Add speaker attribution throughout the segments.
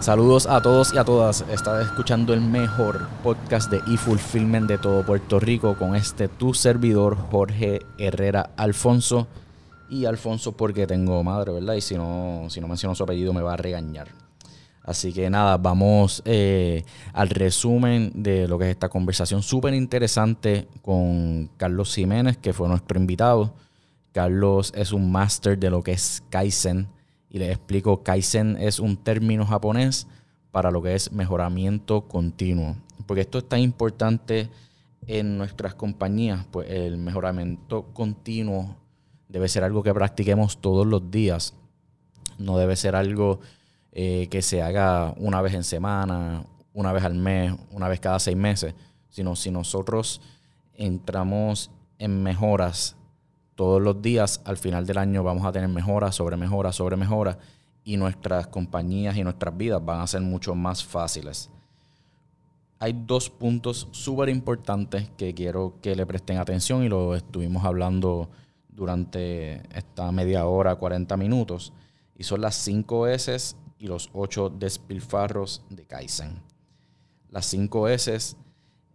Speaker 1: Saludos a todos y a todas. Estás escuchando el mejor podcast de e-fulfillment de todo Puerto Rico con este tu servidor Jorge Herrera Alfonso. Y Alfonso porque tengo madre, ¿verdad? Y si no, si no menciono su apellido me va a regañar. Así que nada, vamos eh, al resumen de lo que es esta conversación súper interesante con Carlos Jiménez, que fue nuestro invitado. Carlos es un máster de lo que es Kaizen y les explico, Kaizen es un término japonés para lo que es mejoramiento continuo. Porque esto es tan importante en nuestras compañías, pues el mejoramiento continuo debe ser algo que practiquemos todos los días. No debe ser algo eh, que se haga una vez en semana, una vez al mes, una vez cada seis meses, sino si nosotros entramos en mejoras todos los días, al final del año vamos a tener mejora sobre mejora sobre mejora y nuestras compañías y nuestras vidas van a ser mucho más fáciles. Hay dos puntos súper importantes que quiero que le presten atención y lo estuvimos hablando durante esta media hora, 40 minutos, y son las 5 S y los 8 despilfarros de Kaizen. Las 5 S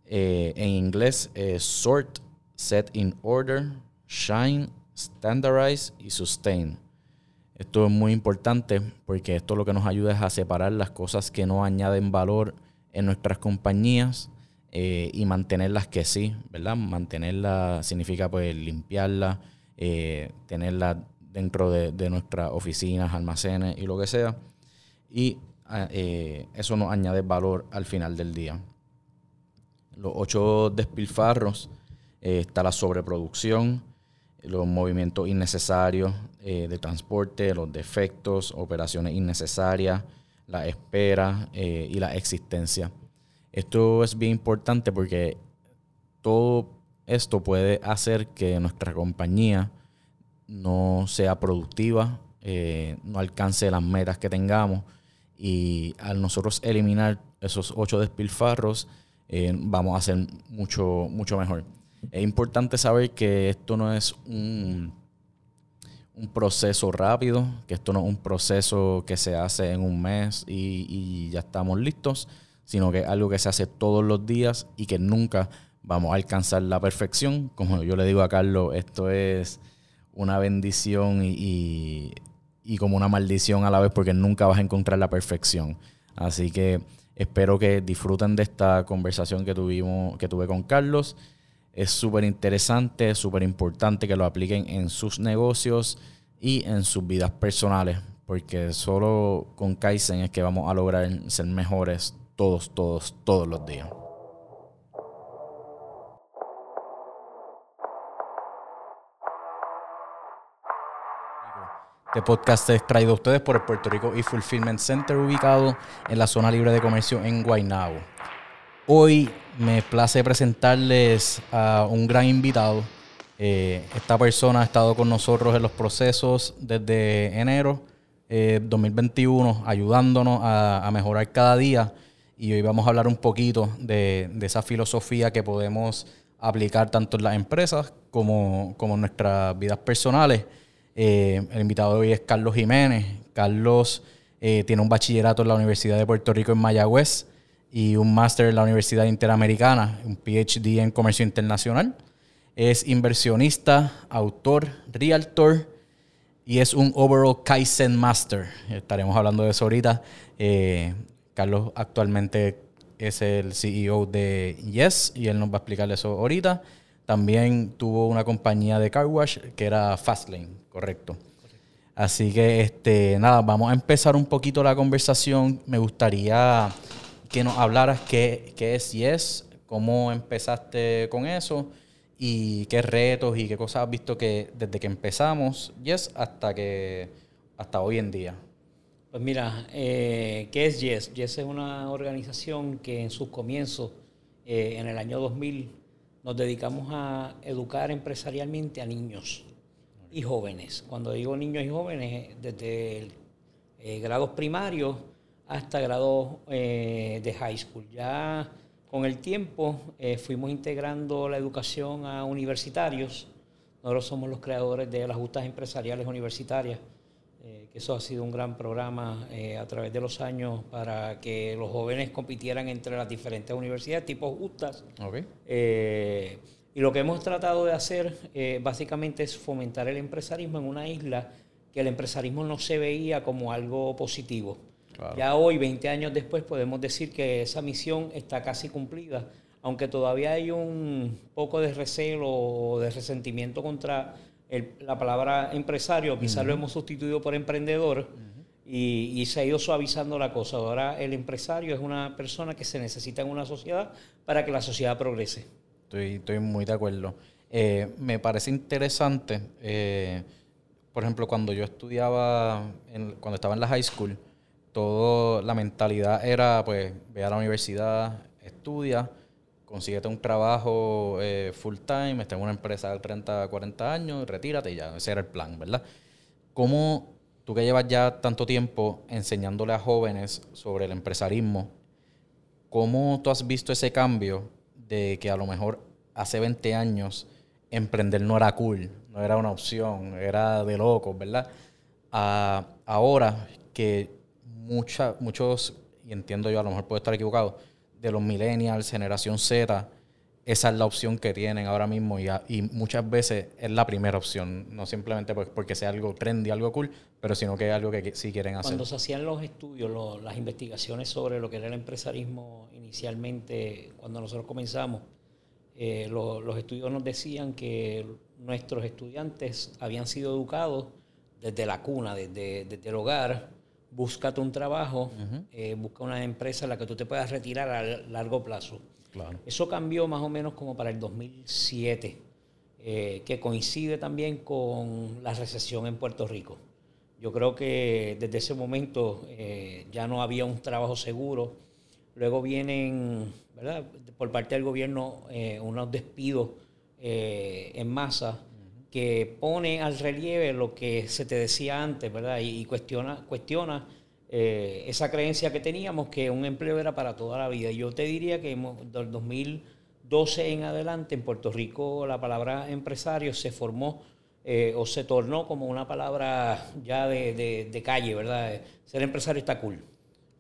Speaker 1: eh, en inglés es sort, set in order, Shine, Standardize y Sustain. Esto es muy importante porque esto lo que nos ayuda es a separar las cosas que no añaden valor en nuestras compañías eh, y mantenerlas que sí, ¿verdad? Mantenerlas significa pues limpiarlas, eh, tenerlas dentro de, nuestras oficinas, almacenes y lo que sea. Y ah, eh, eso nos añade valor al final del día. Los ocho despilfarros, está la sobreproducción, los movimientos innecesarios eh, de transporte, los defectos, operaciones innecesarias, la espera eh, y la existencia. Esto es bien importante porque todo esto puede hacer que nuestra compañía no sea productiva, eh, no alcance las metas que tengamos y al nosotros eliminar esos ocho despilfarros vamos a hacer mucho, mucho mejor. Es importante saber que esto no es un, proceso rápido, que esto no es un proceso que se hace en un mes y, ya estamos listos, sino que es algo que se hace todos los días y que nunca vamos a alcanzar la perfección. Como yo le digo a Carlos, esto es una bendición y, y, como una maldición a la vez porque nunca vas a encontrar la perfección. Así que espero que disfruten de esta conversación que tuvimos, que tuve con Carlos. Es súper interesante, súper importante que lo apliquen en sus negocios y en sus vidas personales, porque solo con Kaizen es que vamos a lograr ser mejores todos, todos, todos los días. Este podcast es traído a ustedes por el Puerto Rico e-Fulfillment Center ubicado en la zona libre de comercio en Guaynabo. Hoy me place presentarles a un gran invitado. Eh, esta persona ha estado con nosotros en los procesos desde enero eh, 2021, ayudándonos a, mejorar cada día. Y hoy vamos a hablar un poquito de, esa filosofía que podemos aplicar tanto en las empresas como, como en nuestras vidas personales. Eh, el invitado de hoy es Carlos Jiménez. Carlos eh, tiene un bachillerato en la Universidad de Puerto Rico en Mayagüez y un máster en la Universidad Interamericana, un PhD en Comercio Internacional. Es inversionista, autor, realtor y es un Overall Kaizen Master. Estaremos hablando de eso ahorita. Eh, Carlos actualmente es el CEO de Yes y él nos va a explicar eso ahorita. También tuvo una compañía de car wash que era Fastlane, correcto. Así que este nada, vamos a empezar un poquito la conversación. Me gustaría que nos hablaras qué, qué es Yes, cómo empezaste con eso y qué retos y qué cosas has visto que desde que empezamos Yes hasta que hasta hoy en día.
Speaker 2: Pues mira, eh, ¿qué es Yes? Yes es una organización que en sus comienzos, eh, en el año 2000, nos dedicamos a educar empresarialmente a niños y jóvenes. Cuando digo niños y jóvenes, desde eh, grados primarios hasta grado eh, de high school. Ya con el tiempo eh, fuimos integrando la educación a universitarios. Nosotros somos los creadores de las justas empresariales universitarias eh, que eso ha sido un gran programa a través de los años para que los jóvenes compitieran entre las diferentes universidades, tipo justas. Y lo que hemos tratado de hacer básicamente es fomentar el empresarismo en una isla que el empresarismo no se veía como algo positivo. Ya hoy, 20 años después, podemos decir que esa misión está casi cumplida, aunque todavía hay un poco de recelo o de resentimiento contra la palabra empresario, quizás lo hemos sustituido por emprendedor y, se ha ido suavizando la cosa. Ahora el empresario es una persona que se necesita en una sociedad para que la sociedad progrese.
Speaker 1: Estoy, estoy muy de acuerdo. Eh, me parece interesante, eh, por ejemplo, cuando yo estudiaba, cuando estaba en la high school, todo la mentalidad era, pues, ve a la universidad, estudia, consíguete un trabajo eh, full time, esté en una empresa de 30, 40 años, retírate y ya, ese era el plan, ¿verdad? ¿Cómo tú que llevas ya tanto tiempo enseñándole a jóvenes sobre el empresarismo, cómo tú has visto ese cambio de que a lo mejor hace 20 años emprender no era cool, no era una opción, era de locos, ¿verdad? ahora que mucha, muchos, y entiendo yo, a lo mejor puedo estar equivocado, de los millennials, generación Z, esa es la opción que tienen ahora mismo y, y, muchas veces es la primera opción, no simplemente porque sea algo trendy, algo cool, pero sino que es algo que sí quieren hacer.
Speaker 2: Cuando se hacían los estudios, las investigaciones sobre lo que era el empresarismo inicialmente, cuando nosotros comenzamos, eh, los estudios nos decían que nuestros estudiantes habían sido educados desde la cuna, desde, desde el hogar, búscate un trabajo, eh, busca una empresa en la que tú te puedas retirar a largo plazo. Eso cambió más o menos como para el 2007, eh, que coincide también con la recesión en Puerto Rico. Yo creo que desde ese momento eh, ya no había un trabajo seguro. Luego vienen, ¿verdad? por parte del gobierno, unos despidos en masa que pone al relieve lo que se te decía antes, ¿verdad? Y, cuestiona, cuestiona eh, esa creencia que teníamos que un empleo era para toda la vida. Yo te diría que del 2012 en adelante en Puerto Rico la palabra empresario se formó eh, o se tornó como una palabra ya de, calle, ¿verdad? Ser empresario está cool.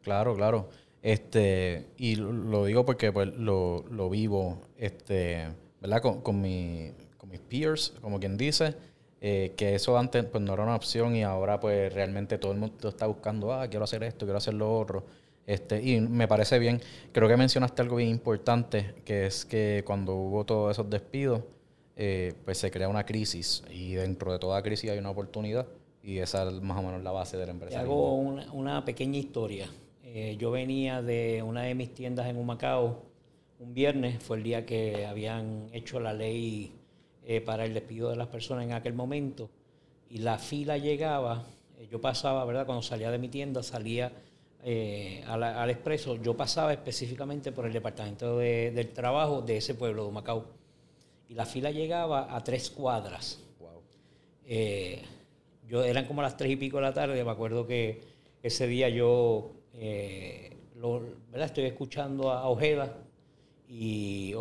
Speaker 1: Claro, claro. Este, y lo digo porque pues, lo, vivo, este, ¿verdad? con mi mis peers, como quien dice, eh, que eso antes pues no era una opción y ahora pues realmente todo el mundo está buscando, ah, quiero hacer esto, quiero hacer lo otro. Este, y me parece bien, creo que mencionaste algo bien importante, que es que cuando hubo todos esos despidos, eh, pues se crea una crisis y dentro de toda crisis hay una oportunidad y esa es más o menos la base de la empresa.
Speaker 2: Hago una, pequeña historia. Eh, yo venía de una de mis tiendas en Humacao un viernes, fue el día que habían hecho la ley eh, para el despido de las personas en aquel momento. Y la fila llegaba, eh, yo pasaba, ¿verdad? Cuando salía de mi tienda, salía eh, al, expreso, yo pasaba específicamente por el departamento del trabajo de ese pueblo de Macao. Y la fila llegaba a tres cuadras. Wow. yo, eran como las tres y pico de la tarde, me acuerdo que ese día yo ¿verdad? estoy escuchando a Ojeda y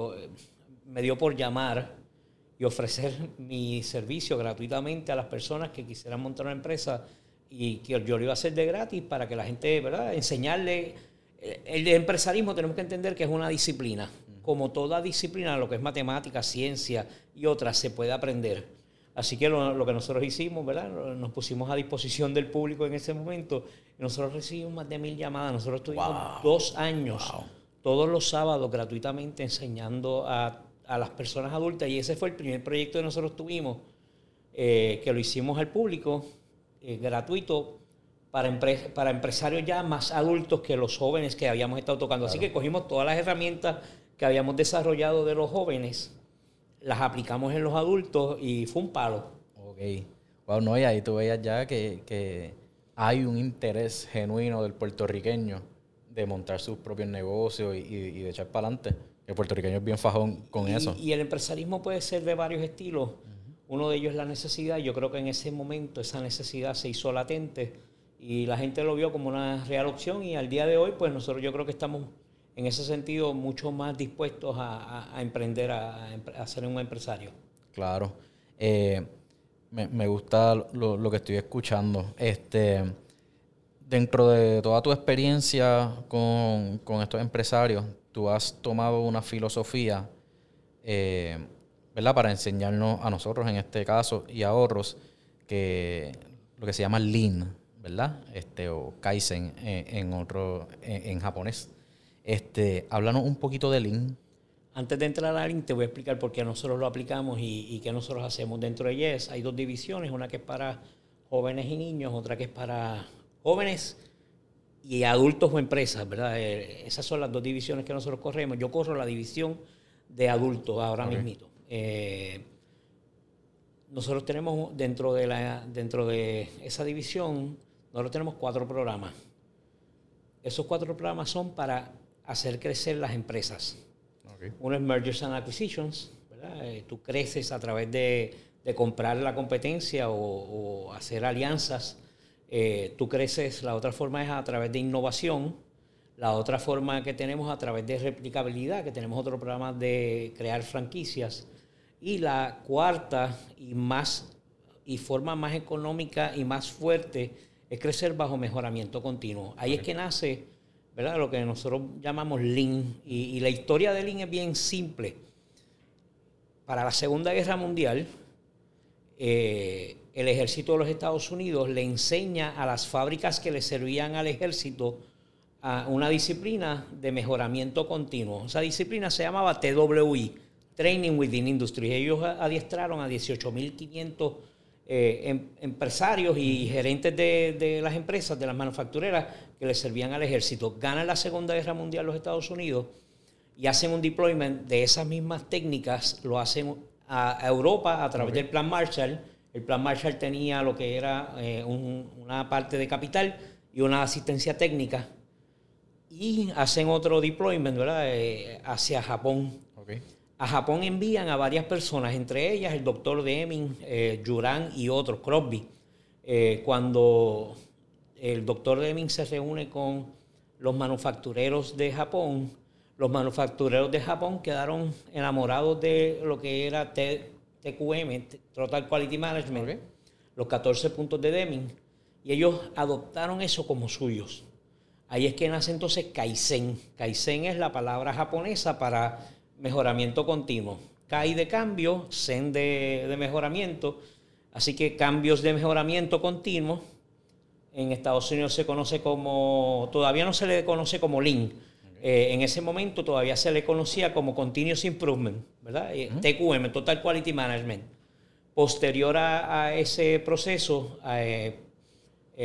Speaker 2: me dio por llamar y ofrecer mi servicio gratuitamente a las personas que quisieran montar una empresa y que yo lo iba a hacer de gratis para que la gente, ¿verdad? Enseñarle. El empresarismo tenemos que entender que es una disciplina. Como toda disciplina, lo que es matemática, ciencia y otras, se puede aprender. Así que lo, que nosotros hicimos, ¿verdad? Nos pusimos a disposición del público en ese momento. Nosotros recibimos más de mil llamadas. Nosotros estuvimos dos años, todos los sábados, gratuitamente enseñando a a las personas adultas y ese fue el primer proyecto que nosotros tuvimos, eh, que lo hicimos al público, eh, gratuito, para, para empresarios ya más adultos que los jóvenes que habíamos estado tocando. Así que cogimos todas las herramientas que habíamos desarrollado de los jóvenes, las aplicamos en los adultos y fue un palo.
Speaker 1: Ok. Wow, no, y ahí tú veías ya que, que hay un interés genuino del puertorriqueño de montar sus propios negocios y, y de echar para adelante. El puertorriqueño es bien fajón con eso.
Speaker 2: Y el empresarismo puede ser de varios estilos. Uno de ellos es la necesidad. Yo creo que en ese momento esa necesidad se hizo latente y la gente lo vio como una real opción y al día de hoy, pues nosotros yo creo que estamos en ese sentido mucho más dispuestos a, emprender, a, ser un empresario.
Speaker 1: Claro. Eh, Me, gusta lo, que estoy escuchando. Este, dentro de toda tu experiencia con, estos empresarios, tú has tomado una filosofía, eh, ¿verdad? Para enseñarnos a nosotros en este caso y a otros que lo que se llama Lean, ¿verdad? Este, o Kaizen eh, en, otro, en, japonés. Este, háblanos un poquito de Lean.
Speaker 2: Antes de entrar a Lean, te voy a explicar por qué nosotros lo aplicamos y, y qué nosotros hacemos. Dentro de Yes hay dos divisiones, una que es para jóvenes y niños, otra que es para jóvenes y adultos o empresas, ¿verdad? Eh, esas son las dos divisiones que nosotros corremos. Yo corro la división de adultos ahora mismo. Eh, nosotros tenemos dentro de, la, dentro de esa división nosotros tenemos cuatro programas. Esos cuatro programas son para hacer crecer las empresas. Uno es Mergers and Acquisitions, ¿verdad? Eh, tú creces a través de, comprar la competencia o, hacer alianzas. Eh, tú creces, la otra forma es a través de innovación. La otra forma que tenemos a través de replicabilidad, que tenemos otro programa de crear franquicias. Y la cuarta y más y forma más económica y más fuerte es crecer bajo mejoramiento continuo. Ahí es que nace, ¿verdad? Lo que nosotros llamamos Lean. Y, la historia de Lean es bien simple. Para la Segunda Guerra Mundial, eh, el ejército de los Estados Unidos le enseña a las fábricas que le servían al ejército a una disciplina de mejoramiento continuo. Esa disciplina se llamaba TWI, Training Within Industry. Ellos adiestraron a 18.500 eh, em, empresarios y gerentes de, las empresas, de las manufactureras que le servían al ejército. Ganan la Segunda Guerra Mundial los Estados Unidos y hacen un deployment de esas mismas técnicas, lo hacen a, Europa a través del Plan Marshall. El Plan Marshall tenía lo que era eh, una parte de capital y una asistencia técnica. Y hacen otro deployment ¿verdad? Eh, hacia Japón. A Japón envían a varias personas, entre ellas el doctor Deming, eh, Yuran y otros, Crosby. Eh, cuando el doctor Deming se reúne con los manufactureros de Japón, los manufactureros de Japón quedaron enamorados de lo que era TQM, Total Quality Management, los 14 puntos de Deming, y ellos adoptaron eso como suyos. Ahí es que nace entonces Kaizen. Kaizen es la palabra japonesa para mejoramiento continuo. CAI de cambio, CEN de, mejoramiento. Así que cambios de mejoramiento continuo en Estados Unidos se conoce como, todavía no se le conoce como Lean. Eh, en ese momento todavía se le conocía como Continuous Improvement, ¿verdad? Eh, TQM, Total Quality Management. Posterior a, ese proceso, eh,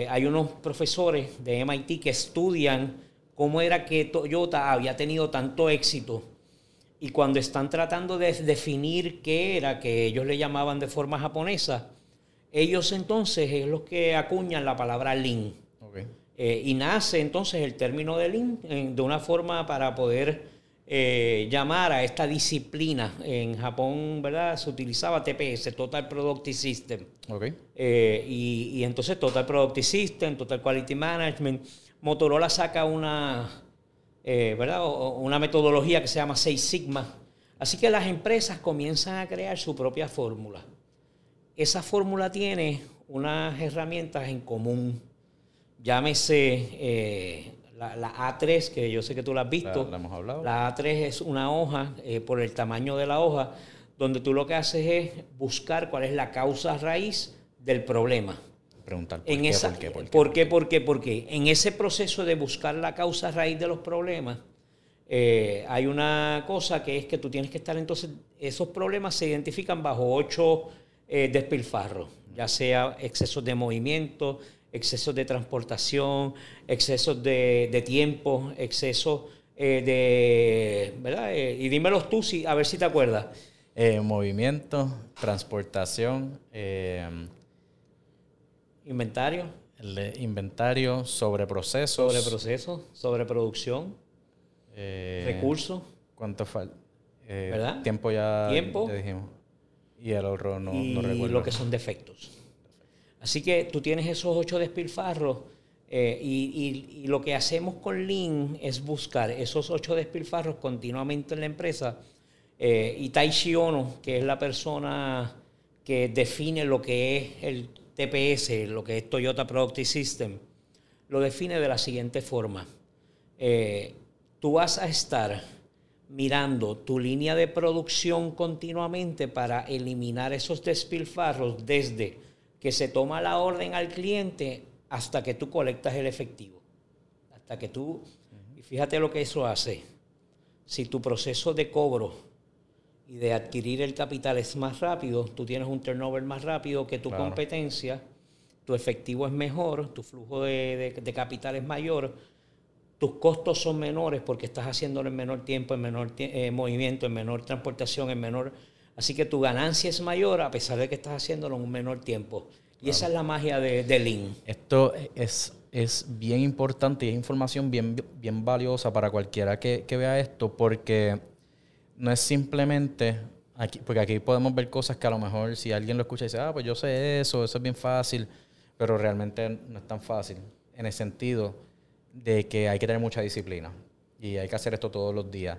Speaker 2: hay unos profesores de MIT que estudian cómo era que Toyota había tenido tanto éxito y cuando están tratando de definir qué era, que ellos le llamaban de forma japonesa, ellos entonces es los que acuñan la palabra Lean. Eh, y nace entonces el término de Lean eh, de una forma para poder eh, llamar a esta disciplina. En Japón, ¿verdad? Se utilizaba TPS, Total Productive System. Y, y entonces Total Productive System, Total Quality Management. Motorola saca una eh, ¿verdad? una metodología que se llama Seis Sigma. Así que las empresas comienzan a crear su propia fórmula. Esa fórmula tiene unas herramientas en común. Llámese eh, la, A3, que yo sé que tú la has visto.
Speaker 1: La, hemos hablado.
Speaker 2: La A3 es una hoja, eh, por el tamaño de la hoja, donde tú lo que haces es buscar cuál es la causa raíz del problema
Speaker 1: preguntar
Speaker 2: por, qué, por, qué, por, qué, por qué, por qué, En ese proceso de buscar la causa raíz de los problemas, eh, hay una cosa que es que tú tienes que estar entonces, esos problemas se identifican bajo ocho eh, despilfarros, ya sea excesos de movimiento, excesos de transportación, excesos de, tiempo, excesos eh, de, ¿verdad? y dímelos tú si, a ver si te acuerdas.
Speaker 1: movimiento, transportación,
Speaker 2: Inventario.
Speaker 1: El inventario, sobre procesos.
Speaker 2: Sobre procesos, sobre producción.
Speaker 1: Eh,
Speaker 2: recursos.
Speaker 1: ¿Cuánto falta?
Speaker 2: Eh, ¿Verdad?
Speaker 1: Tiempo ya,
Speaker 2: Tiempo.
Speaker 1: dijimos. Y el ahorro no,
Speaker 2: y lo que son defectos. Así que tú tienes esos ocho despilfarros eh, y, lo que hacemos con Lean es buscar esos ocho despilfarros continuamente en la empresa. y Tai Ono, que es la persona que define lo que es el TPS, lo que es Toyota Productive System, lo define de la siguiente forma. Eh, tú vas a estar mirando tu línea de producción continuamente para eliminar esos despilfarros desde que se toma la orden al cliente hasta que tú colectas el efectivo. Hasta que tú, y fíjate lo que eso hace. Si tu proceso de cobro y de adquirir el capital es más rápido, tú tienes un turnover más rápido que tu competencia, tu efectivo es mejor, tu flujo de, capital es mayor, tus costos son menores porque estás haciéndolo en menor tiempo, en menor eh, movimiento, en menor transportación, en menor... Así que tu ganancia es mayor a pesar de que estás haciéndolo en un menor tiempo. Y esa es la magia de, de Lean.
Speaker 1: Esto es, es bien importante y es información bien, bien valiosa para cualquiera que, que vea esto porque no es simplemente, aquí, porque aquí podemos ver cosas que a lo mejor si alguien lo escucha y dice, ah, pues yo sé eso, eso es bien fácil, pero realmente no es tan fácil en el sentido de que hay que tener mucha disciplina y hay que hacer esto todos los días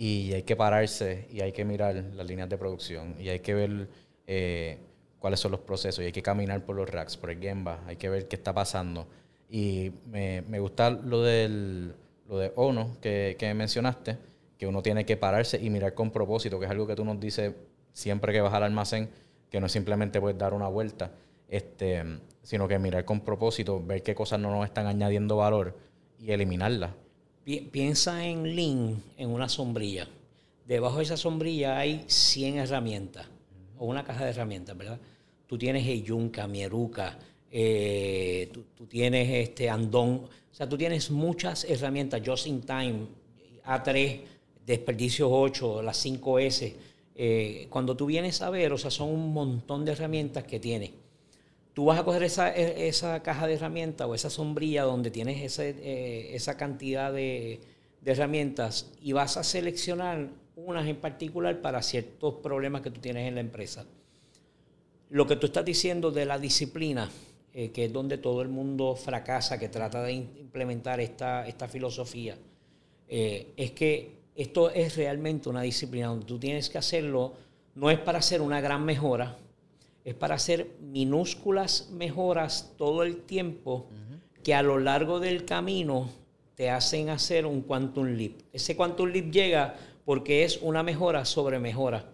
Speaker 1: y hay que pararse y hay que mirar las líneas de producción y hay que ver eh, cuáles son los procesos y hay que caminar por los racks, por el Gemba, hay que ver qué está pasando. Y me, gusta lo, del, lo de ONO que, que mencionaste, que uno tiene que pararse y mirar con propósito, que es algo que tú nos dices siempre que vas al almacén, que no es simplemente puedes dar una vuelta, este, sino que mirar con propósito, ver qué cosas no nos están añadiendo valor y eliminarlas.
Speaker 2: Piensa en Lean, en una sombrilla. Debajo de esa sombrilla hay 100 herramientas o una caja de herramientas, ¿verdad? Tú tienes Eyunca, Mieruca, eh, tú, tienes este Andón, o sea, tú tienes muchas herramientas, Just in Time, A3, Desperdicios 8, las 5S. Eh, cuando tú vienes a ver, o sea, son un montón de herramientas que tienes. Tú vas a coger esa, e, esa caja de herramientas o esa sombrilla donde tienes ese, eh, esa cantidad de, de herramientas y vas a seleccionar unas en particular para ciertos problemas que tú tienes en la empresa. Lo que tú estás diciendo de la disciplina, eh, que es donde todo el mundo fracasa, que trata de implementar esta, esta filosofía, eh, es que esto es realmente una disciplina donde tú tienes que hacerlo, no es para hacer una gran mejora, es para hacer minúsculas mejoras todo el tiempo que a lo largo del camino te hacen hacer un quantum leap. Ese quantum leap llega porque es una mejora sobre mejora.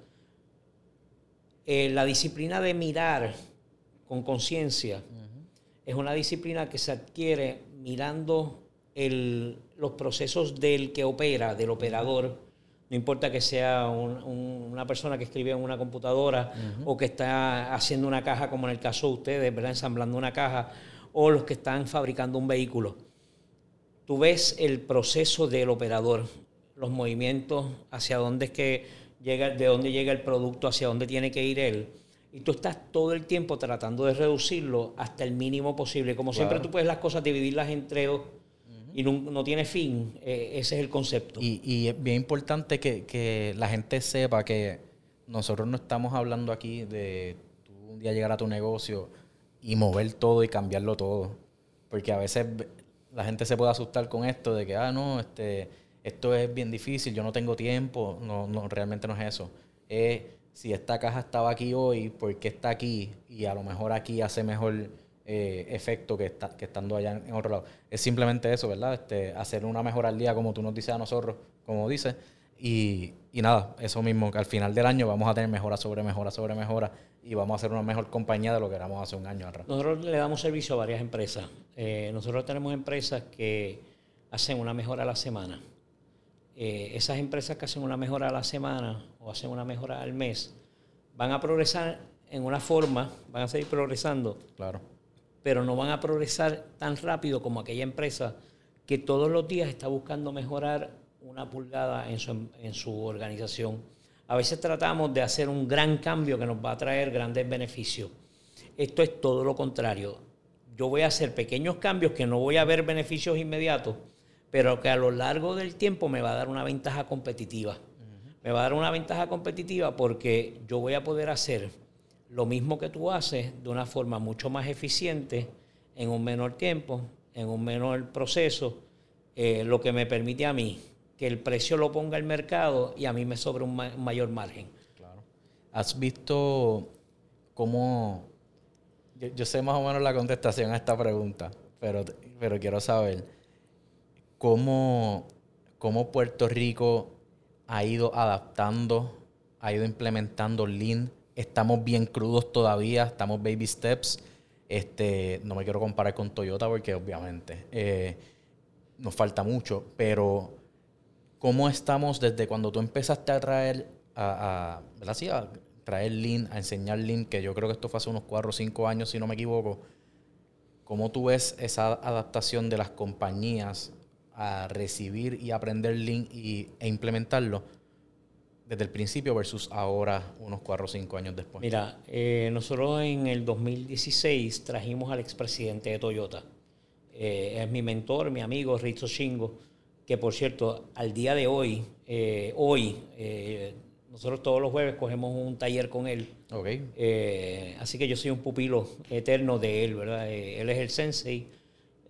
Speaker 2: Eh, la disciplina de mirar con conciencia es una disciplina que se adquiere mirando los procesos del que opera, del operador. No importa que sea una persona que escribe en una computadora o que está haciendo una caja, como en el caso de ustedes, ¿verdad? ensamblando una caja, o los que están fabricando un vehículo tú ves el proceso del operador, los movimientos, hacia dónde es que llega, de dónde llega el producto, hacia dónde tiene que ir él. Y tú estás todo el tiempo tratando de reducirlo hasta el mínimo posible. Como siempre tú puedes las cosas dividirlas entre dos y no, tiene fin. Eh, ese es el concepto.
Speaker 1: Y, es bien importante que, que, la gente sepa que nosotros no estamos hablando aquí de tú un día llegar a tu negocio y mover todo y cambiarlo todo. Porque a veces la gente se puede asustar con esto de que, ah, no, este, esto es bien difícil, yo no tengo tiempo. No, no realmente no es eso. Es si esta caja estaba aquí hoy, ¿por qué está aquí? Y a lo mejor aquí hace mejor eh, efecto que, está, que estando allá en, otro lado. Es simplemente eso, ¿verdad? Este, hacer una mejora al día, como tú nos dices a nosotros, como dices. Y, y nada, eso mismo, que al final del año vamos a tener mejora sobre mejora sobre mejora y vamos a ser una mejor compañía de lo que éramos hace un año atrás.
Speaker 2: Nosotros le damos servicio a varias empresas. Eh, nosotros tenemos empresas que hacen una mejora a la semana. Eh, esas empresas que hacen una mejora a la semana o hacen una mejora al mes van a progresar en una forma, van a seguir progresando.
Speaker 1: Claro.
Speaker 2: Pero no van a progresar tan rápido como aquella empresa que todos los días está buscando mejorar una pulgada en su, en su organización a veces tratamos de hacer un gran cambio que nos va a traer grandes beneficios. Esto es todo lo contrario. Yo voy a hacer pequeños cambios que no voy a ver beneficios inmediatos, pero que a lo largo del tiempo me va a dar una ventaja competitiva. Me va a dar una ventaja competitiva porque yo voy a poder hacer lo mismo que tú haces de una forma mucho más eficiente, en un menor tiempo, en un menor proceso, eh, lo que me permite a mí que el precio lo ponga el mercado y a mí me sobra un, mayor margen.
Speaker 1: Claro. ¿Has visto cómo yo, sé más o menos la contestación a esta pregunta, pero, pero quiero saber cómo, cómo Puerto Rico ha ido adaptando, ha ido implementando Lean. Estamos bien crudos todavía, estamos baby steps. Este, no me quiero comparar con Toyota porque obviamente eh, nos falta mucho, pero ¿cómo estamos desde cuando tú empezaste a traer a, a, traer Lean, a enseñar Lean, que yo creo que esto fue hace unos 4 o 5 años, si no me equivoco? ¿Cómo tú ves esa adaptación de las compañías a recibir y aprender Lean y, e implementarlo desde el principio versus ahora, unos 4 o 5 años después?
Speaker 2: Mira, eh, nosotros en el 2016 trajimos al expresidente de Toyota. Eh, es mi mentor, mi amigo Rizzo Shingo, que por cierto, al día de hoy, eh, hoy, nosotros todos los jueves cogemos un taller con él. así que yo soy un pupilo eterno de él, ¿verdad? él es el sensei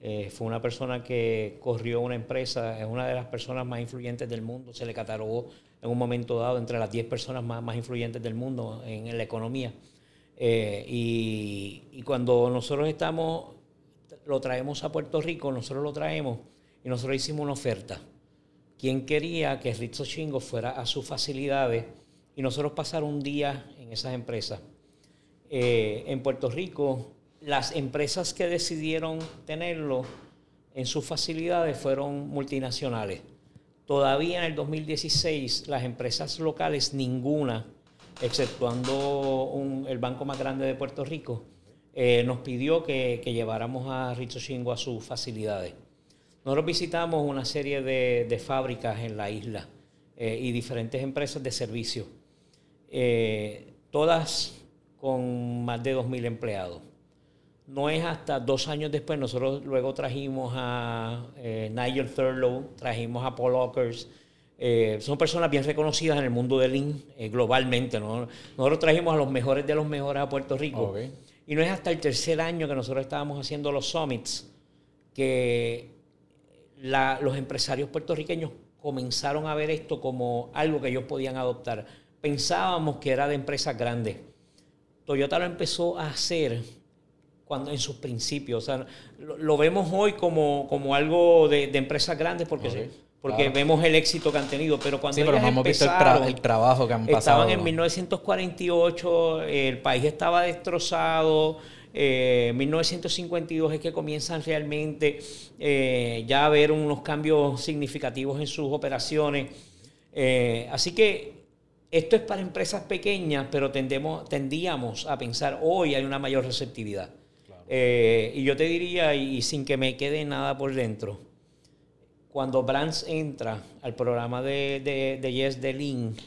Speaker 2: eh, fue una persona que corrió una empresa, es una de las personas más influyentes del mundo, se le catalogó en un momento dado entre las 10 personas más, más influyentes del mundo en, la economía. Eh, y, cuando nosotros estamos, lo traemos a Puerto Rico, nosotros lo traemos y nosotros hicimos una oferta. ¿Quién quería que Rizzo Chingo fuera a sus facilidades y nosotros pasar un día en esas empresas? Eh, en Puerto Rico las empresas que decidieron tenerlo en sus facilidades fueron multinacionales. Todavía en el 2016 las empresas locales, ninguna, exceptuando el banco más grande de Puerto Rico, eh, nos pidió que, lleváramos a Richo Chingo a sus facilidades. Nosotros visitamos una serie de, fábricas en la isla eh, y diferentes empresas de servicio, eh, todas con más de 2.000 empleados. No es hasta dos años después, nosotros luego trajimos a eh, Nigel Thurlow, trajimos a Paul Ockers. Eh, son personas bien reconocidas en el mundo del Lean eh, globalmente. Nosotros trajimos a los mejores de los mejores a Puerto Rico. Y no es hasta el tercer año que nosotros estábamos haciendo los summits que los empresarios puertorriqueños comenzaron a ver esto como algo que ellos podían adoptar. Pensábamos que era de empresas grandes. Toyota lo empezó a hacer cuando en sus principios. O sea, lo, vemos hoy como, como algo de, empresas grandes porque, porque vemos el éxito que han tenido, pero cuando
Speaker 1: sí, pero no hemos visto el, trabajo que han pasado.
Speaker 2: Estaban en 1948, el país estaba destrozado. Eh, 1952 es que comienzan realmente eh, ya a ver unos cambios significativos en sus operaciones. Eh, así que esto es para empresas pequeñas, pero tendemos, tendíamos a pensar hoy hay una mayor receptividad. Eh, y yo te diría, y, sin que me quede nada por dentro, cuando Brands entra al programa de, de, Yes de Link,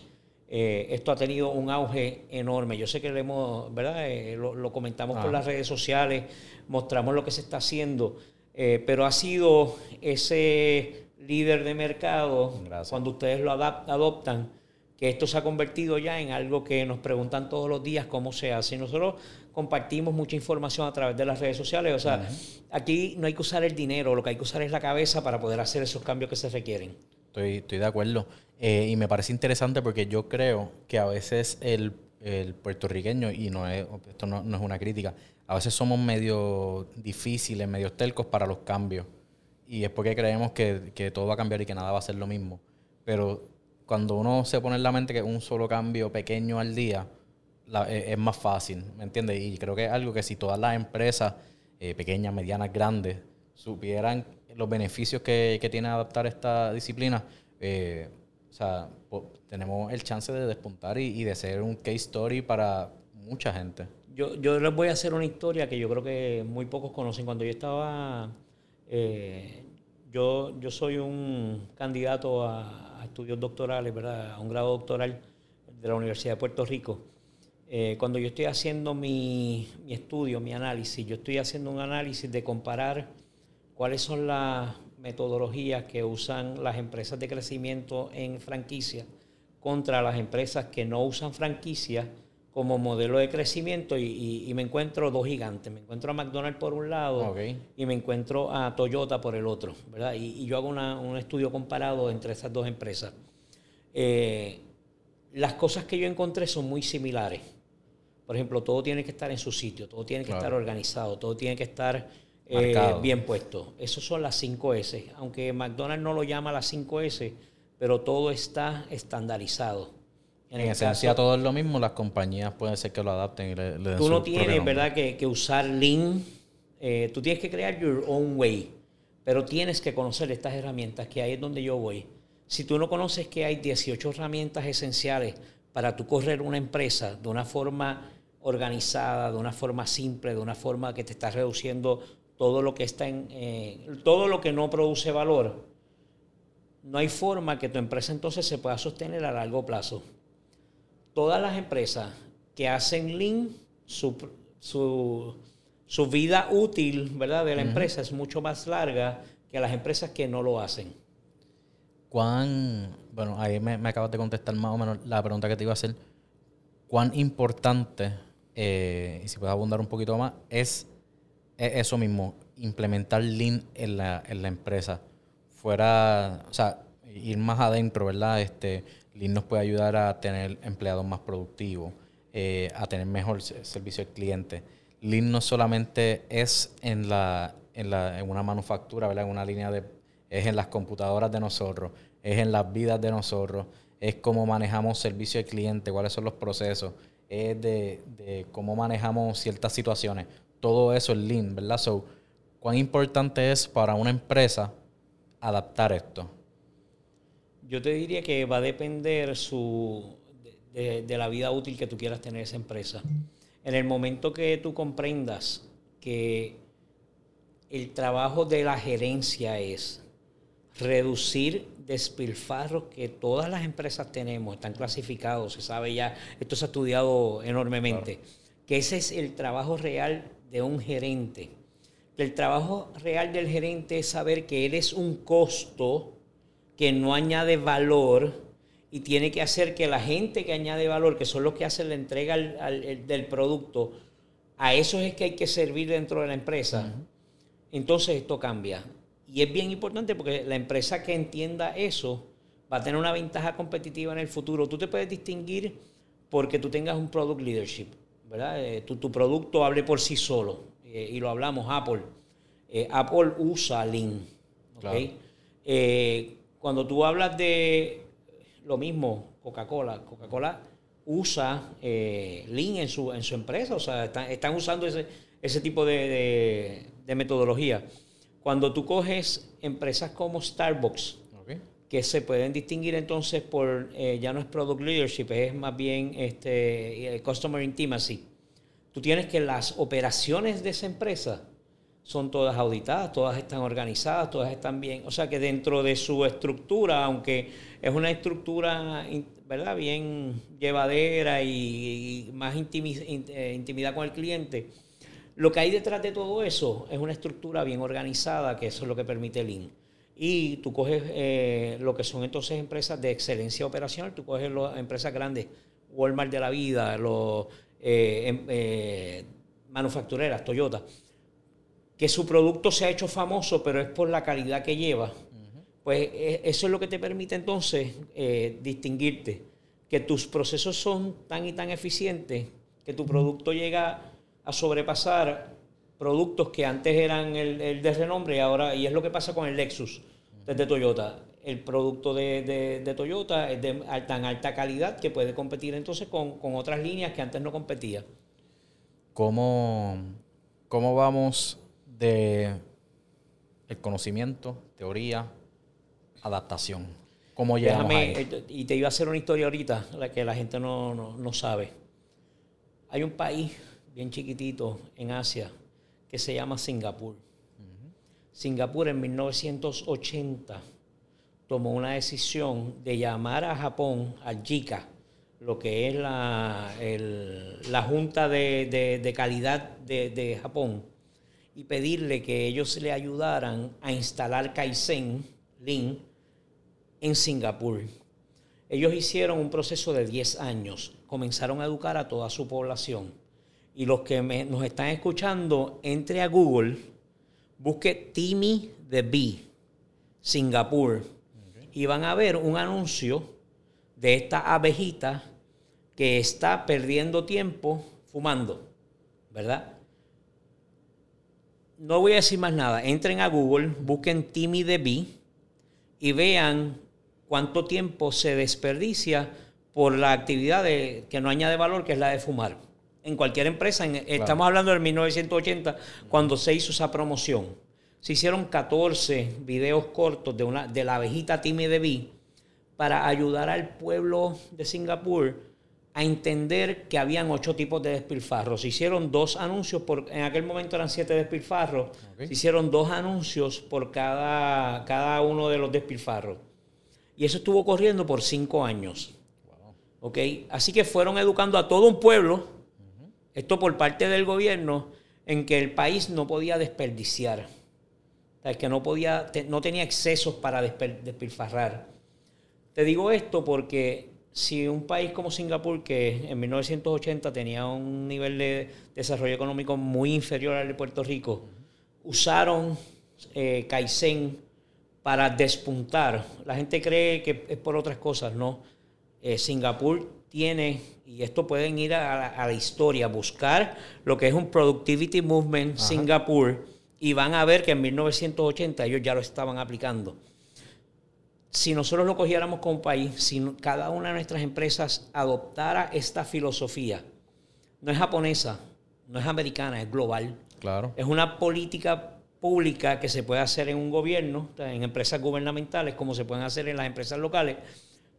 Speaker 2: eh, esto ha tenido un auge enorme. Yo sé que lo, hemos, ¿verdad? Eh, lo, comentamos por ah. las redes sociales, mostramos lo que se está haciendo, pero ha sido ese líder de mercado, cuando ustedes lo adoptan, que esto se ha convertido ya en algo que nos preguntan todos los días cómo se hace. Y nosotros compartimos mucha información a través de las redes sociales. O sea, aquí no hay que usar el dinero, lo que hay que usar es la cabeza para poder hacer esos cambios que se requieren.
Speaker 1: Estoy, estoy de acuerdo. Eh, y me parece interesante porque yo creo que a veces el, puertorriqueño, y no es, esto no, es una crítica, a veces somos medio difíciles, medio telcos para los cambios. Y es porque creemos que, que todo va a cambiar y que nada va a ser lo mismo. Pero cuando uno se pone en la mente que un solo cambio pequeño al día e, es, más fácil, ¿me entiendes? Y creo que es algo que si todas las empresas, eh, pequeñas, medianas, grandes, supieran los beneficios que, tiene adaptar esta disciplina, eh, o sea, tenemos el chance de despuntar y, de ser un case story para mucha gente.
Speaker 2: Yo, yo les voy a hacer una historia que yo creo que muy pocos conocen. Cuando yo estaba, eh, yo, yo soy un candidato a, estudios doctorales, ¿verdad? A un grado doctoral de la Universidad de Puerto Rico. Eh, cuando yo estoy haciendo mi, estudio, mi análisis, yo estoy haciendo un análisis de comparar cuáles son las metodologías que usan las empresas de crecimiento en franquicia contra las empresas que no usan franquicia como modelo de crecimiento y, me encuentro dos gigantes. Me encuentro a McDonald's por un lado y me encuentro a Toyota por el otro, ¿verdad? Y, yo hago un estudio comparado entre esas dos empresas. Eh, las cosas que yo encontré son muy similares, Por ejemplo, todo tiene que estar en su sitio, todo tiene que estar organizado, todo tiene que estar eh, bien puesto. Esas son las 5 S. Aunque McDonald's no lo llama las 5 S, pero todo está estandarizado.
Speaker 1: En, esencia todo es lo mismo, las compañías pueden ser que lo adapten y le, den
Speaker 2: Tú no tienes, ¿verdad?, que, usar Lean. Eh, tú tienes que crear your own way, pero tienes que conocer estas herramientas, que ahí es donde yo voy. Si tú no conoces que hay 18 herramientas esenciales para tú correr una empresa de una forma organizada, de una forma simple, de una forma que te está reduciendo todo lo que está en eh, todo lo que no produce valor, no hay forma que tu empresa entonces se pueda sostener a largo plazo. Todas las empresas que hacen Lean, su, su, vida útil ¿verdad? de la empresa es mucho más larga que las empresas que no lo hacen.
Speaker 1: ¿Cuán, bueno, ahí me, acabas de contestar más o menos la pregunta que te iba a hacer, cuán importante, eh, y si puedes abundar un poquito más, es eso mismo, implementar Lean en la, en la empresa. Fuera, o sea, ir más adentro, ¿verdad? Este, Lean nos puede ayudar a tener empleados más productivos, eh, a tener mejor servicio al cliente. Lean no solamente es en, la, en, la, en una manufactura, ¿verdad? En una línea de... Es en las computadoras de nosotros, es en las vidas de nosotros, es cómo manejamos servicio al cliente, cuáles son los procesos, es de, de cómo manejamos ciertas situaciones todo eso es lean, ¿verdad? So, ¿cuán importante es para una empresa adaptar esto?
Speaker 2: Yo te diría que va a depender su, de, la vida útil que tú quieras tener esa empresa. En el momento que tú comprendas que el trabajo de la gerencia es reducir despilfarros que todas las empresas tenemos, están clasificados, se sabe ya, esto se ha estudiado enormemente, que ese es el trabajo real de un gerente. El trabajo real del gerente es saber que eres un costo que no añade valor y tiene que hacer que la gente que añade valor, que son los que hacen la entrega del producto, a eso es que hay que servir dentro de la empresa. Entonces esto cambia. Y es bien importante porque la empresa que entienda eso va a tener una ventaja competitiva en el futuro. Tú te puedes distinguir porque tú tengas un product leadership. ¿verdad? Eh, tu, producto hable por sí solo. Eh, y lo hablamos, Apple. Eh, Apple usa Lean. Cuando tú hablas de lo mismo, Coca-Cola, Coca-Cola usa Lean en su, en su empresa, o sea, están, usando ese, ese tipo de, metodología. Cuando tú coges empresas como Starbucks, que se pueden distinguir entonces por, eh, ya no es product leadership, es más bien este, eh, customer intimacy. Tú tienes que las operaciones de esa empresa son todas auditadas, todas están organizadas, todas están bien. O sea que dentro de su estructura, aunque es una estructura ¿verdad? bien llevadera y, más eh, intimidad con el cliente, lo que hay detrás de todo eso es una estructura bien organizada, que eso es lo que permite el Lean y tú coges eh, lo que son entonces empresas de excelencia operacional, tú coges las empresas grandes, Walmart de la vida, los eh, em, manufactureras, Toyota, que su producto se ha hecho famoso, pero es por la calidad que lleva. Pues eso es lo que te permite entonces distinguirte, que tus procesos son tan y tan eficientes que tu producto llega a sobrepasar productos que antes eran el, de renombre y ahora, y es lo que pasa con el Lexus desde Toyota. El producto de, Toyota es de tan alta calidad que puede competir entonces con, otras líneas que antes no competía.
Speaker 1: ¿Cómo, cómo vamos de el conocimiento, teoría, adaptación? ¿Cómo llegamos
Speaker 2: eh, Y te iba a hacer una historia ahorita, la que la gente no, no sabe. Hay un país bien chiquitito en Asia, que se llama Singapur. Singapur en 1980 tomó una decisión de llamar a Japón, al JICA, lo que es la, la Junta de, Calidad de, Japón, y pedirle que ellos le ayudaran a instalar Kaizen Lean en Singapur. Ellos hicieron un proceso de 10 años, comenzaron a educar a toda su población y los que nos están escuchando, entre a Google, busque Timmy the Bee, Singapur, y van a ver un anuncio de esta abejita que está perdiendo tiempo fumando, ¿verdad? No voy a decir más nada. Entren a Google, busquen Timmy DB y vean cuánto tiempo se desperdicia por la actividad que no añade valor, que es la de fumar. En cualquier empresa, estamos hablando del 1980, cuando se hizo esa promoción. Se hicieron 14 videos cortos de, una, de la abejita Timmy DB para ayudar al pueblo de Singapur a entender que habían ocho tipos de despilfarros. Se hicieron dos anuncios, por, en aquel momento eran siete despilfarros, se hicieron dos anuncios por cada, cada uno de los despilfarros. Y eso estuvo corriendo por cinco años. Así que fueron educando a todo un pueblo, esto por parte del gobierno, en que el país no podía desperdiciar, que no, podía, no tenía excesos para despilfarrar. Te digo esto porque si un país como Singapur, que en 1980 tenía un nivel de desarrollo económico muy inferior al de Puerto Rico, usaron eh, Kaizen para despuntar. La gente cree que es por otras cosas, no. Eh, Singapur tiene, y esto pueden ir a, la historia, buscar lo que es un Productivity Movement Singapur, y van a ver que en 1980 ellos ya lo estaban aplicando si nosotros lo cogiéramos como país, si cada una de nuestras empresas adoptara esta filosofía, no es japonesa, no es americana, es global.
Speaker 1: Claro.
Speaker 2: Es una política pública que se puede hacer en un gobierno, en empresas gubernamentales, como se pueden hacer en las empresas locales.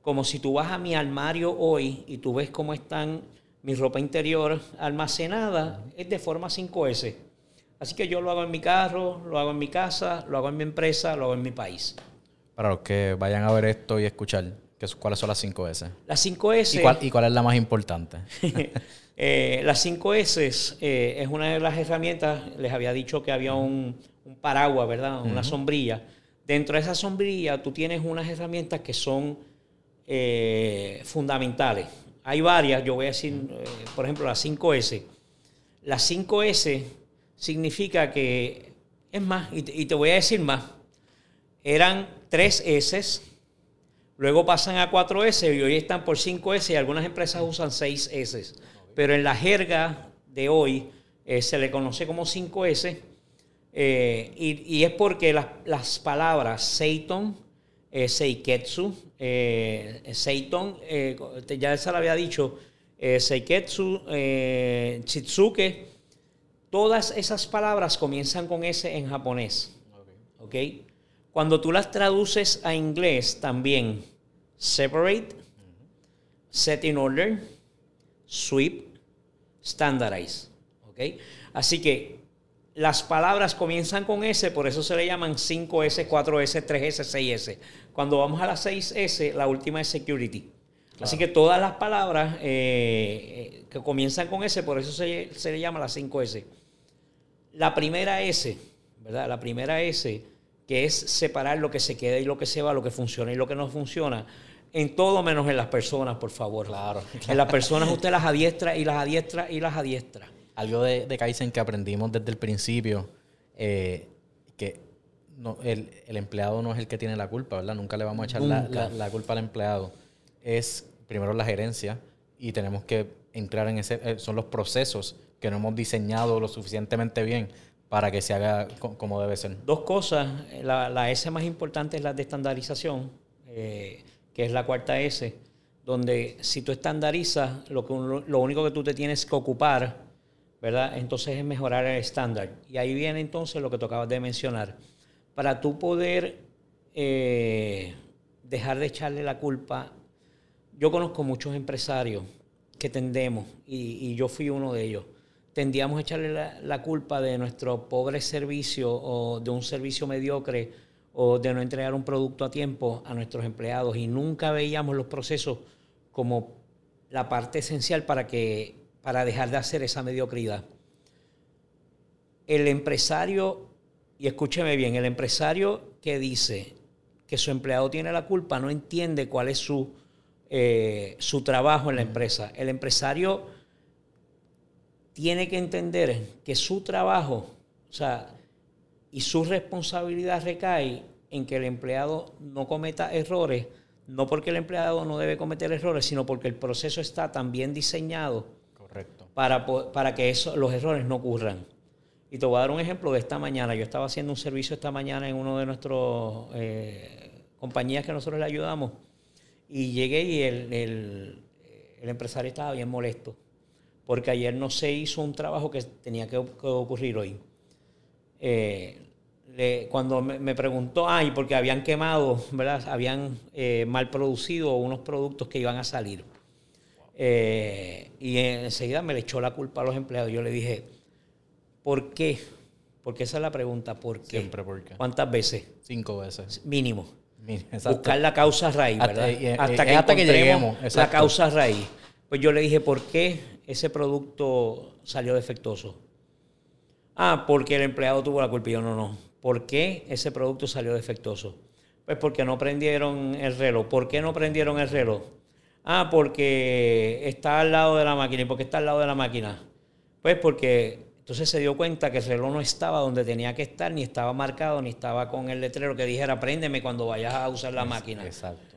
Speaker 2: Como si tú vas a mi armario hoy y tú ves cómo están mi ropa interior almacenada, es de forma 5S. Así que yo lo hago en mi carro, lo hago en mi casa, lo hago en mi empresa, lo hago en mi país.
Speaker 1: Para los que vayan a ver esto y escuchar, ¿cuáles son las 5 S?
Speaker 2: Las 5 S.
Speaker 1: ¿Y cuál, es la más importante?
Speaker 2: Eh, las 5 S eh, es una de las herramientas, les había dicho que había un, paraguas, ¿verdad? Una sombrilla. Dentro de esa sombrilla tú tienes unas herramientas que son eh, fundamentales. Hay varias, yo voy a decir, por ejemplo, las 5S. Las 5S significa que, es más, y te voy a decir más, eran tres S, luego pasan a 4 S y hoy están por 5 S y algunas empresas usan 6 S. Pero en la jerga de hoy eh, se le conoce como 5 S eh, y, es porque las palabras Seiton, eh, Seiketsu, Seiton, ya se lo había dicho, Seiketsu, Chitsuke, todas esas palabras comienzan con S en japonés. ¿Ok? Cuando tú las traduces a inglés también, separate, set in order, sweep, standardize. ¿okay? Así que las palabras comienzan con S, por eso se le llaman 5S, 4S, 3S, 6S. Cuando vamos a la 6S, la última es security. Así que todas las palabras eh, eh, que comienzan con S, por eso se, se le llama la 5S. La primera S, ¿verdad? La primera S que es separar lo que se queda y lo que se va, lo que funciona y lo que no funciona. En todo menos en las personas, por favor.
Speaker 1: Claro.
Speaker 2: En las personas usted las adiestra y las adiestra y las adiestra.
Speaker 1: Algo de, de Kaizen que aprendimos desde el principio, eh, que no, el, empleado no es el que tiene la culpa, ¿verdad? Nunca le vamos a echar la, culpa al empleado. Es primero la gerencia y tenemos que entrar en ese... Eh, son los procesos que no hemos diseñado lo suficientemente bien para que se haga como debe ser?
Speaker 2: Dos cosas. La, la S más importante es la de estandarización, eh, que es la cuarta S, donde si tú estandarizas, lo, que, lo único que tú te tienes que ocupar, ¿verdad? Entonces es mejorar el estándar. Y ahí viene entonces lo que tú acabas de mencionar. Para tú poder eh, dejar de echarle la culpa, yo conozco muchos empresarios que tendemos, y yo fui uno de ellos tendíamos a echarle la, culpa de nuestro pobre servicio o de un servicio mediocre o de no entregar un producto a tiempo a nuestros empleados y nunca veíamos los procesos como la parte esencial para, que, para dejar de hacer esa mediocridad. El empresario, y escúcheme bien, el empresario que dice que su empleado tiene la culpa no entiende cuál es su, eh, su trabajo en la empresa. El empresario tiene que entender que su trabajo, o sea, y su responsabilidad recae en que el empleado no cometa errores, no porque el empleado no debe cometer errores, sino porque el proceso está tan bien diseñado
Speaker 1: Correcto.
Speaker 2: para, para que eso, los errores no ocurran. Y te voy a dar un ejemplo de esta mañana. Yo estaba haciendo un servicio esta mañana en uno de nuestros eh, compañías que nosotros le ayudamos y llegué y el, el, empresario estaba bien molesto porque ayer no se hizo un trabajo que tenía que, ocurrir hoy. Eh, cuando me, preguntó, ay, porque habían quemado, ¿verdad? Habían eh, mal producido unos productos que iban a salir. Eh, y enseguida me le echó la culpa a los empleados. Yo le dije, ¿por qué? Porque esa es la pregunta, ¿por qué?
Speaker 1: Siempre, ¿por qué?
Speaker 2: ¿Cuántas veces?
Speaker 1: Cinco veces.
Speaker 2: Mínimo. Buscar la causa raíz, ¿verdad? Hasta, que,
Speaker 1: hasta que lleguemos
Speaker 2: la causa raíz. Pues yo le dije, ¿por qué ese producto salió defectuoso? Ah, porque el empleado tuvo la culpa. Y yo, no, no. ¿Por qué ese producto salió defectuoso? Pues porque no prendieron el reloj. ¿Por qué no prendieron el reloj? Ah, porque está al lado de la máquina. ¿Y por qué está al lado de la máquina? Pues porque entonces se dio cuenta que el reloj no estaba donde tenía que estar, ni estaba marcado, ni estaba con el letrero que dijera, préndeme cuando vayas a usar la máquina.
Speaker 1: Exacto.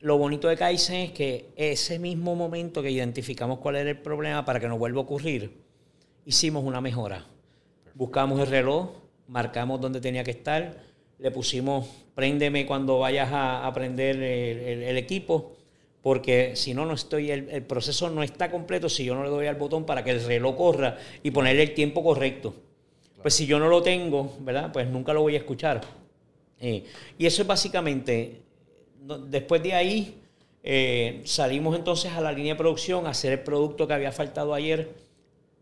Speaker 2: Lo bonito de Kaizen es que ese mismo momento que identificamos cuál era el problema para que no vuelva a ocurrir, hicimos una mejora. Buscamos el reloj, marcamos dónde tenía que estar, le pusimos préndeme cuando vayas a, prender el, equipo, porque si no, no estoy, el, proceso no está completo si yo no le doy al botón para que el reloj corra y ponerle el tiempo correcto. Pues si yo no lo tengo, ¿verdad? Pues nunca lo voy a escuchar. Eh, y eso es básicamente, después de ahí, eh, salimos entonces a la línea de producción a hacer el producto que había faltado ayer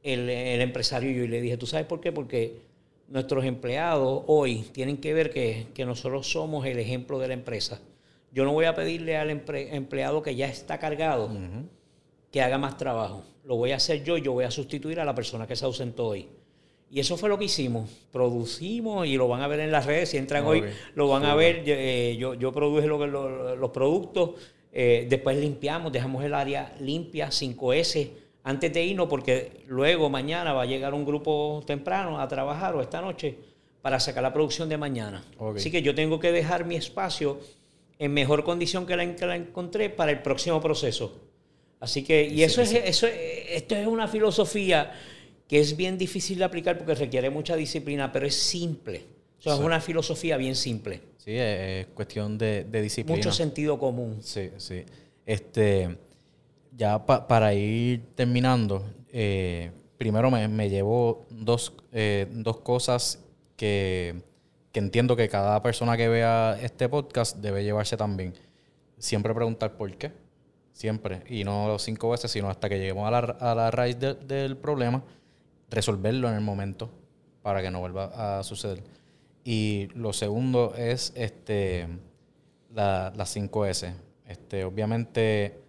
Speaker 2: el, el empresario y yo. Y le dije, ¿tú sabes por qué? Porque nuestros empleados hoy tienen que ver que, nosotros somos el ejemplo de la empresa. Yo no voy a pedirle al empleado que ya está cargado que haga más trabajo. Lo voy a hacer yo y yo voy a sustituir a la persona que se ausentó hoy. Y eso fue lo que hicimos. Producimos y lo van a ver en las redes. Si entran hoy, lo van a ver. Eh, yo, yo produje los productos. Eh, después limpiamos, dejamos el área limpia, 5S antes de irnos, porque luego mañana va a llegar un grupo temprano a trabajar o esta noche para sacar la producción de mañana. Así que yo tengo que dejar mi espacio en mejor condición que la, encontré para el próximo proceso. Así que, y eso es, eso, esto es una filosofía que es bien difícil de aplicar porque requiere mucha disciplina, pero es simple. O es una filosofía bien simple.
Speaker 1: Sí, es cuestión de, de disciplina.
Speaker 2: Mucho sentido común.
Speaker 1: Sí, sí. Este, ya para ir terminando, eh, primero me, me llevo dos, eh, dos cosas que, entiendo que cada persona que vea este podcast debe llevarse también. Siempre preguntar por qué, siempre, y no cinco veces, sino hasta que lleguemos a la, a la raíz del problema, resolverlo en el momento para que no vuelva a suceder. Y lo segundo es este la, las 5S. Este, obviamente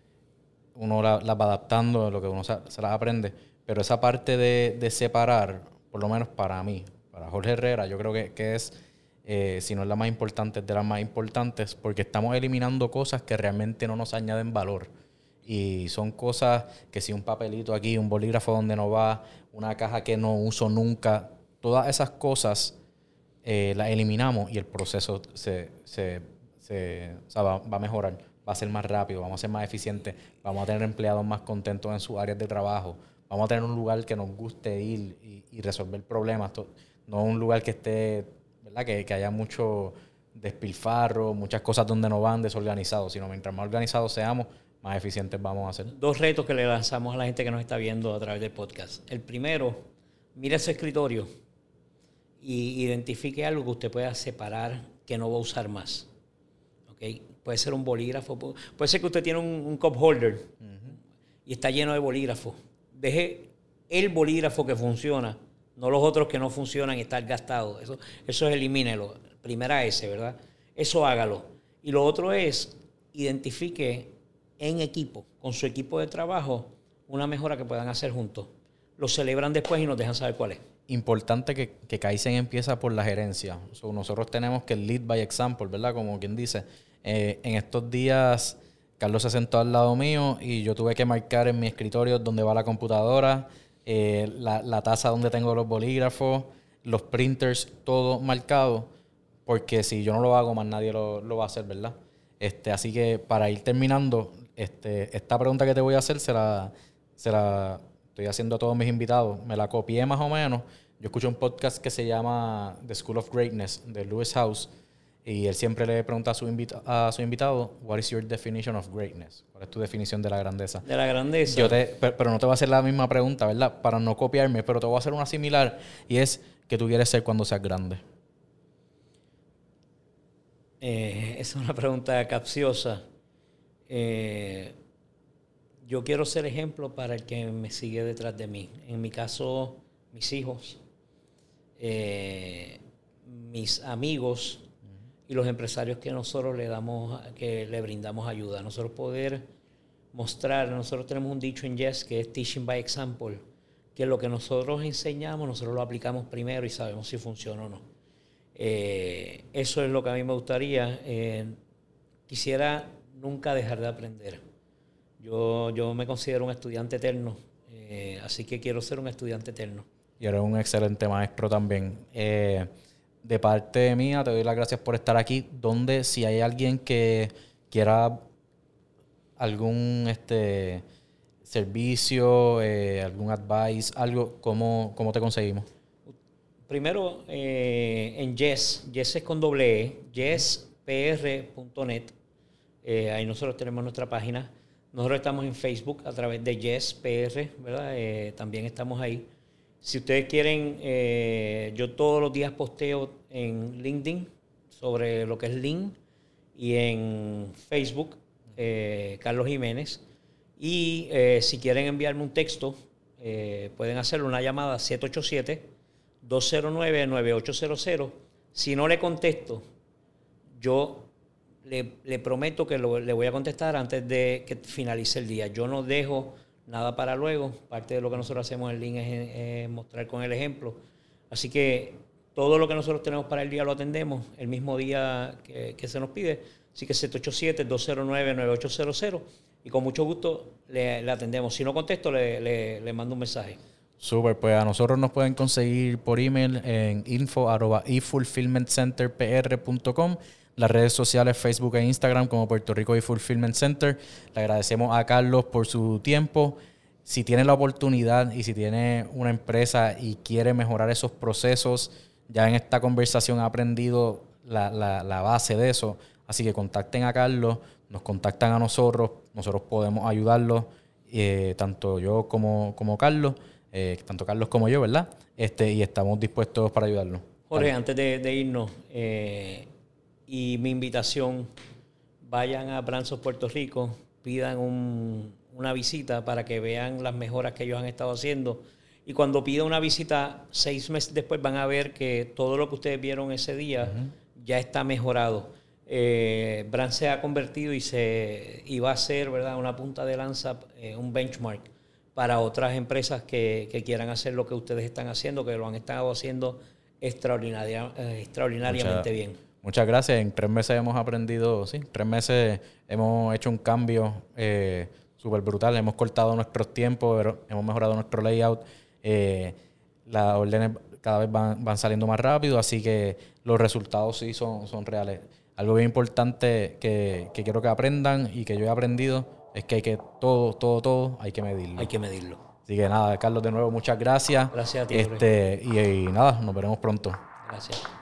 Speaker 1: uno las va adaptando, lo que uno se, las aprende, pero esa parte de, separar, por lo menos para mí, para Jorge Herrera, yo creo que, es, eh, si no es la más importante, es de las más importantes, porque estamos eliminando cosas que realmente no nos añaden valor. Y son cosas que si un papelito aquí, un bolígrafo donde no va, una caja que no uso nunca, todas esas cosas eh, las eliminamos y el proceso se, va a mejorar va a ser más rápido, vamos a ser más eficientes, vamos a tener empleados más contentos en sus áreas de trabajo, vamos a tener un lugar que nos guste ir y, resolver problemas, no un lugar que esté, ¿verdad? Que, haya mucho despilfarro, muchas cosas donde no van desorganizados, sino mientras más organizados seamos, más eficientes vamos a ser.
Speaker 2: Dos retos que le lanzamos a la gente que nos está viendo a través del podcast. El primero, mire ese escritorio y identifique algo que usted pueda separar que no va a usar más. ¿Okay? puede ser un bolígrafo, puede ser que usted tiene un, cup holder y está lleno de bolígrafos. Deje el bolígrafo que funciona, no los otros que no funcionan y están gastados. Eso, eso es elimínelo. Primera S, ¿verdad? Eso hágalo. Y lo otro es, identifique en equipo, con su equipo de trabajo, una mejora que puedan hacer juntos. Lo celebran después y nos dejan saber cuál es.
Speaker 1: Importante que, que Kaizen empieza por la gerencia. nosotros tenemos que lead by example, ¿verdad? Como quien dice eh, en estos días, Carlos se sentó al lado mío y yo tuve que marcar en mi escritorio donde va la computadora, eh, la, taza donde tengo los bolígrafos, los printers, todo marcado, porque si yo no lo hago, más nadie lo, va a hacer, ¿verdad? Este, así que para ir terminando, este, esta pregunta que te voy a hacer se la, estoy haciendo a todos mis invitados, me la copié más o menos. Yo escucho un podcast que se llama The School of Greatness de Lewis House y él siempre le pregunta a su, a su invitado, What is your definition of greatness? ¿Cuál es tu definición de la grandeza?
Speaker 2: De la grandeza.
Speaker 1: Yo te, pero, no te voy a hacer la misma pregunta, ¿verdad? Para no copiarme, pero te voy a hacer una similar y es que tú quieres ser cuando seas grande.
Speaker 2: Eh, es una pregunta capciosa. Eh, yo quiero ser ejemplo para el que me sigue detrás de mí. En mi caso, mis hijos, eh, mis amigos y los empresarios que nosotros le damos, que le brindamos ayuda. Nosotros poder mostrar, nosotros tenemos un dicho en Yes que es teaching by example, que lo que nosotros enseñamos, nosotros lo aplicamos primero y sabemos si funciona o no. Eh, eso es lo que a mí me gustaría. Quisiera nunca dejar de aprender. Yo, yo me considero un estudiante eterno, eh, así que quiero ser un estudiante eterno.
Speaker 1: Y eres un excelente maestro también. de parte mía, te doy las gracias por estar aquí. Donde, si hay alguien que quiera algún este servicio, algún advice, algo, ¿cómo, cómo te conseguimos?
Speaker 2: Primero, eh, en Yes, Yes es con doble E, yespr.net. Eh, ahí nosotros tenemos nuestra página. Nosotros estamos en Facebook a través de YesPR, ¿verdad? Eh, también estamos ahí. Si ustedes quieren, yo todos los días posteo en LinkedIn sobre lo que es Link y en Facebook, Carlos Jiménez. Y si quieren enviarme un texto, pueden hacerlo una llamada 787 209-9800. Si no le contesto, yo le, prometo que le voy a contestar antes de que finalice el día. Yo no dejo nada para luego. Parte de lo que nosotros hacemos en línea es, mostrar con el ejemplo. Así que todo lo que nosotros tenemos para el día lo atendemos el mismo día que, se nos pide. Así que 787-209-9800 y con mucho gusto le, atendemos. Si no contesto, le, mando un mensaje.
Speaker 1: Super, pues a nosotros nos pueden conseguir por email en info.efulfillmentcenterpr.com, las redes sociales Facebook e Instagram como Puerto Rico e-Fulfillment Center. Le agradecemos a Carlos por su tiempo. Si tiene la oportunidad y si tiene una empresa y quiere mejorar esos procesos, ya en esta conversación ha aprendido la, base de eso. Así que contacten a Carlos, nos contactan a nosotros, nosotros podemos ayudarlos, eh, tanto yo como, como Carlos. Eh, tanto Carlos como yo, ¿verdad? Este, y estamos dispuestos para ayudarlo.
Speaker 2: Jorge, antes de, irnos, eh, y mi invitación, vayan a Branzos Puerto Rico, pidan una visita para que vean las mejoras que ellos han estado haciendo. Y cuando pidan una visita, seis meses después van a ver que todo lo que ustedes vieron ese día ya está mejorado. Eh, Brand se ha convertido y, se, y va a ser ¿verdad? una punta de lanza, eh, un benchmark para otras empresas que, quieran hacer lo que ustedes están haciendo, que lo han estado haciendo eh, extraordinariamente bien.
Speaker 1: Muchas gracias. En tres meses hemos aprendido, sí, tres meses hemos hecho un cambio eh, súper brutal. Hemos cortado nuestros tiempos, hemos mejorado nuestro layout. Eh, las órdenes cada vez van, saliendo más rápido, así que los resultados sí son, son reales. Algo bien importante que, que quiero que aprendan y que yo he aprendido es que hay que todo, todo, todo, hay que medirlo.
Speaker 2: Hay que medirlo.
Speaker 1: Así que nada, Carlos, de nuevo, muchas gracias.
Speaker 2: Gracias a ti.
Speaker 1: Este, y, y nada, nos veremos pronto.
Speaker 2: Gracias.